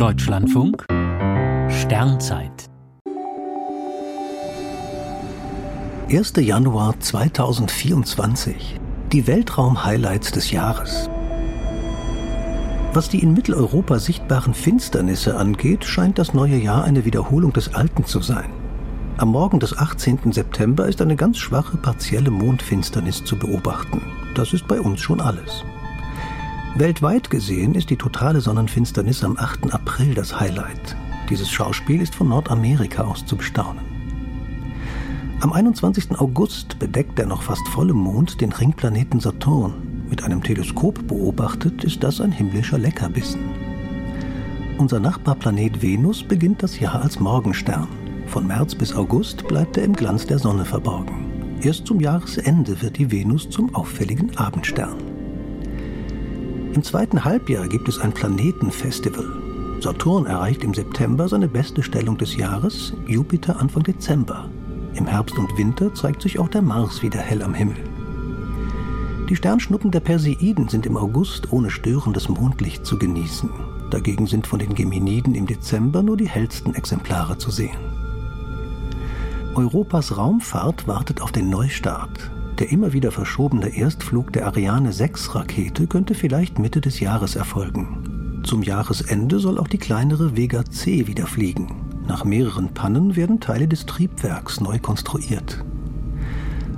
Deutschlandfunk Sternzeit 1. Januar 2024. Die Weltraum-Highlights des Jahres. Was die in Mitteleuropa sichtbaren Finsternisse angeht, scheint das neue Jahr eine Wiederholung des alten zu sein. Am Morgen des 18. September ist eine ganz schwache partielle Mondfinsternis zu beobachten. Das ist bei uns schon alles. Weltweit gesehen ist die totale Sonnenfinsternis am 8. April das Highlight. Dieses Schauspiel ist von Nordamerika aus zu bestaunen. Am 21. August bedeckt der noch fast volle Mond den Ringplaneten Saturn. Mit einem Teleskop beobachtet ist das ein himmlischer Leckerbissen. Unser Nachbarplanet Venus beginnt das Jahr als Morgenstern. Von März bis August bleibt er im Glanz der Sonne verborgen. Erst zum Jahresende wird die Venus zum auffälligen Abendstern. Im zweiten Halbjahr gibt es ein Planetenfestival. Saturn erreicht im September seine beste Stellung des Jahres, Jupiter Anfang Dezember. Im Herbst und Winter zeigt sich auch der Mars wieder hell am Himmel. Die Sternschnuppen der Perseiden sind im August ohne störendes Mondlicht zu genießen. Dagegen sind von den Geminiden im Dezember nur die hellsten Exemplare zu sehen. Europas Raumfahrt wartet auf den Neustart. Der immer wieder verschobene Erstflug der Ariane 6 Rakete könnte vielleicht Mitte des Jahres erfolgen. Zum Jahresende soll auch die kleinere Vega C wieder fliegen. Nach mehreren Pannen werden Teile des Triebwerks neu konstruiert.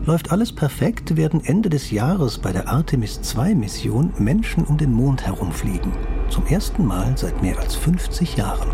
Läuft alles perfekt, werden Ende des Jahres bei der Artemis 2 Mission Menschen um den Mond herumfliegen. Zum ersten Mal seit mehr als 50 Jahren.